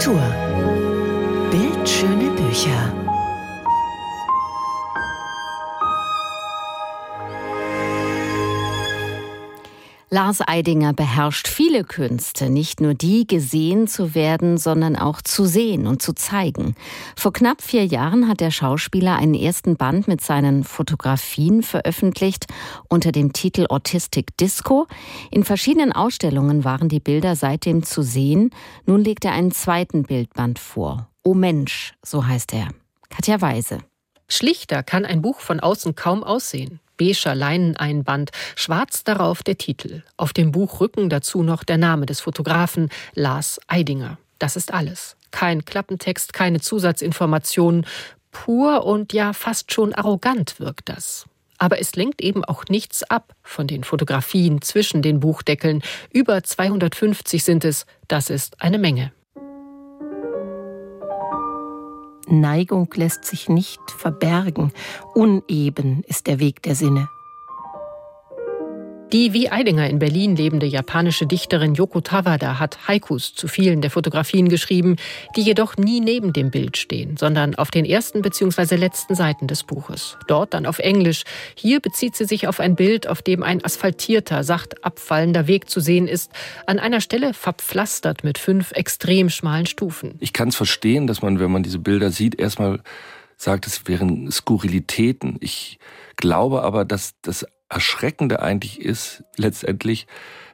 Kultur. Bildschöne Bücher. Lars Eidinger beherrscht viele Künste, nicht nur die, gesehen zu werden, sondern auch zu sehen und zu zeigen. Vor knapp vier Jahren hat der Schauspieler einen ersten Band mit seinen Fotografien veröffentlicht unter dem Titel Autistic Disco. In verschiedenen Ausstellungen waren die Bilder seitdem zu sehen. Nun legt er einen zweiten Bildband vor. O Mensch, so heißt er. Katja Weise. Schlichter kann ein Buch von außen kaum aussehen beiger Leineneinband, schwarz darauf der Titel. Auf dem Buchrücken dazu noch der Name des Fotografen Lars Eidinger. Das ist alles. Kein Klappentext, keine Zusatzinformationen. Pur und ja fast schon arrogant wirkt das. Aber es lenkt eben auch nichts ab von den Fotografien zwischen den Buchdeckeln. Über 250 sind es. Das ist eine Menge. Neigung lässt sich nicht verbergen. Uneben ist der Weg der Sinne. Die wie Eidinger in Berlin lebende japanische Dichterin Yoko Tawada hat Haikus zu vielen der Fotografien geschrieben, die jedoch nie neben dem Bild stehen, sondern auf den ersten bzw. letzten Seiten des Buches. Dort dann auf Englisch. Hier bezieht sie sich auf ein Bild, auf dem ein asphaltierter, sacht abfallender Weg zu sehen ist, an einer Stelle verpflastert mit fünf extrem schmalen Stufen. Ich kann es verstehen, dass man, wenn man diese Bilder sieht, erstmal sagt, es wären Skurrilitäten. Ich glaube aber, dass das Erschreckende eigentlich ist letztendlich,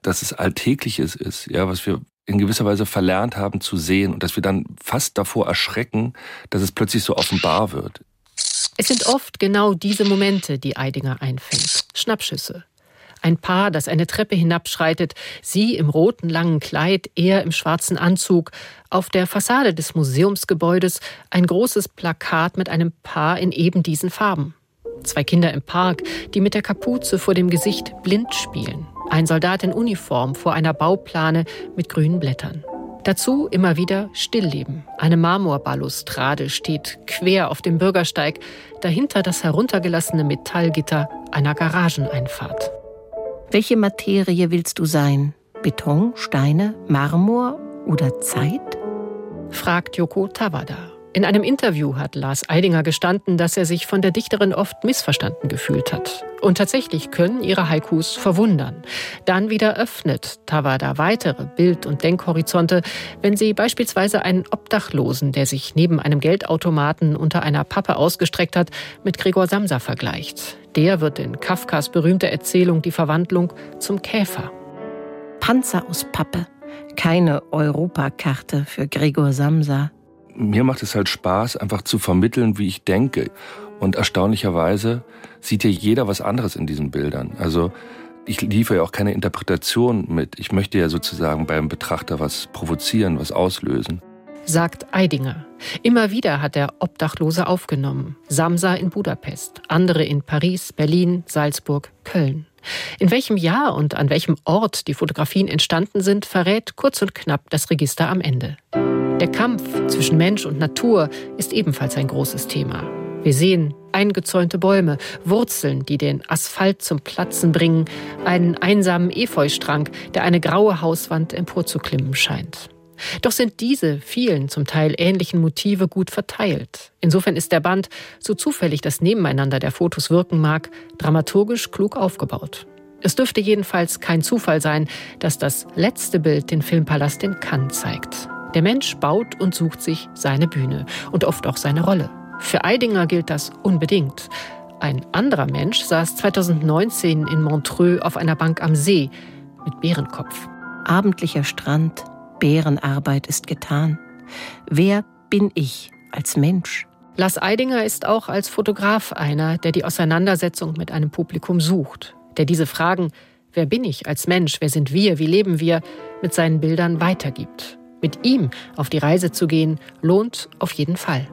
dass es Alltägliches ist, ja, was wir in gewisser Weise verlernt haben zu sehen und dass wir dann fast davor erschrecken, dass es plötzlich so offenbar wird. Es sind oft genau diese Momente, die Eidinger einfängt. Schnappschüsse. Ein Paar, das eine Treppe hinabschreitet, sie im roten langen Kleid, er im schwarzen Anzug. Auf der Fassade des Museumsgebäudes ein großes Plakat mit einem Paar in eben diesen Farben. Zwei Kinder im Park, die mit der Kapuze vor dem Gesicht blind spielen. Ein Soldat in Uniform vor einer Bauplane mit grünen Blättern. Dazu immer wieder Stillleben. Eine Marmorbalustrade steht quer auf dem Bürgersteig, dahinter das heruntergelassene Metallgitter einer Garageneinfahrt. Welche Materie willst du sein? Beton, Steine, Marmor oder Zeit? fragt Yoko Tawada. In einem Interview hat Lars Eidinger gestanden, dass er sich von der Dichterin oft missverstanden gefühlt hat. Und tatsächlich können ihre Haikus verwundern. Dann wieder öffnet Tawada weitere Bild- und Denkhorizonte, wenn sie beispielsweise einen Obdachlosen, der sich neben einem Geldautomaten unter einer Pappe ausgestreckt hat, mit Gregor Samsa vergleicht. Der wird in Kafkas berühmter Erzählung Die Verwandlung zum Käfer. Panzer aus Pappe. Keine Europakarte für Gregor Samsa mir macht es halt Spaß, einfach zu vermitteln, wie ich denke. Und erstaunlicherweise sieht ja jeder was anderes in diesen Bildern. Also ich liefere ja auch keine Interpretation mit. Ich möchte ja sozusagen beim Betrachter was provozieren, was auslösen. Sagt Eidinger. Immer wieder hat er Obdachlose aufgenommen. Samsa in Budapest, andere in Paris, Berlin, Salzburg, Köln. In welchem Jahr und an welchem Ort die Fotografien entstanden sind, verrät kurz und knapp das Register am Ende. Der Kampf zwischen Mensch und Natur ist ebenfalls ein großes Thema. Wir sehen eingezäunte Bäume, Wurzeln, die den Asphalt zum Platzen bringen, einen einsamen Efeustrang, der eine graue Hauswand emporzuklimmen scheint. Doch sind diese vielen zum Teil ähnlichen Motive gut verteilt. Insofern ist der Band, so zufällig das Nebeneinander der Fotos wirken mag, dramaturgisch klug aufgebaut. Es dürfte jedenfalls kein Zufall sein, dass das letzte Bild den Filmpalast in Cannes zeigt. Der Mensch baut und sucht sich seine Bühne und oft auch seine Rolle. Für Eidinger gilt das unbedingt. Ein anderer Mensch saß 2019 in Montreux auf einer Bank am See mit Bärenkopf. Abendlicher Strand, Bärenarbeit ist getan. Wer bin ich als Mensch? Lars Eidinger ist auch als Fotograf einer, der die Auseinandersetzung mit einem Publikum sucht, der diese Fragen, wer bin ich als Mensch, wer sind wir, wie leben wir, mit seinen Bildern weitergibt. Mit ihm auf die Reise zu gehen, lohnt auf jeden Fall.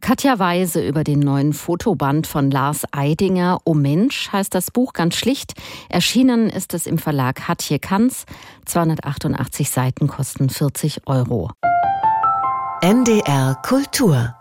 Katja Weise über den neuen Fotoband von Lars Eidinger. O Mensch heißt das Buch ganz schlicht. Erschienen ist es im Verlag Hatje Kanz. 288 Seiten kosten 40 Euro. NDR Kultur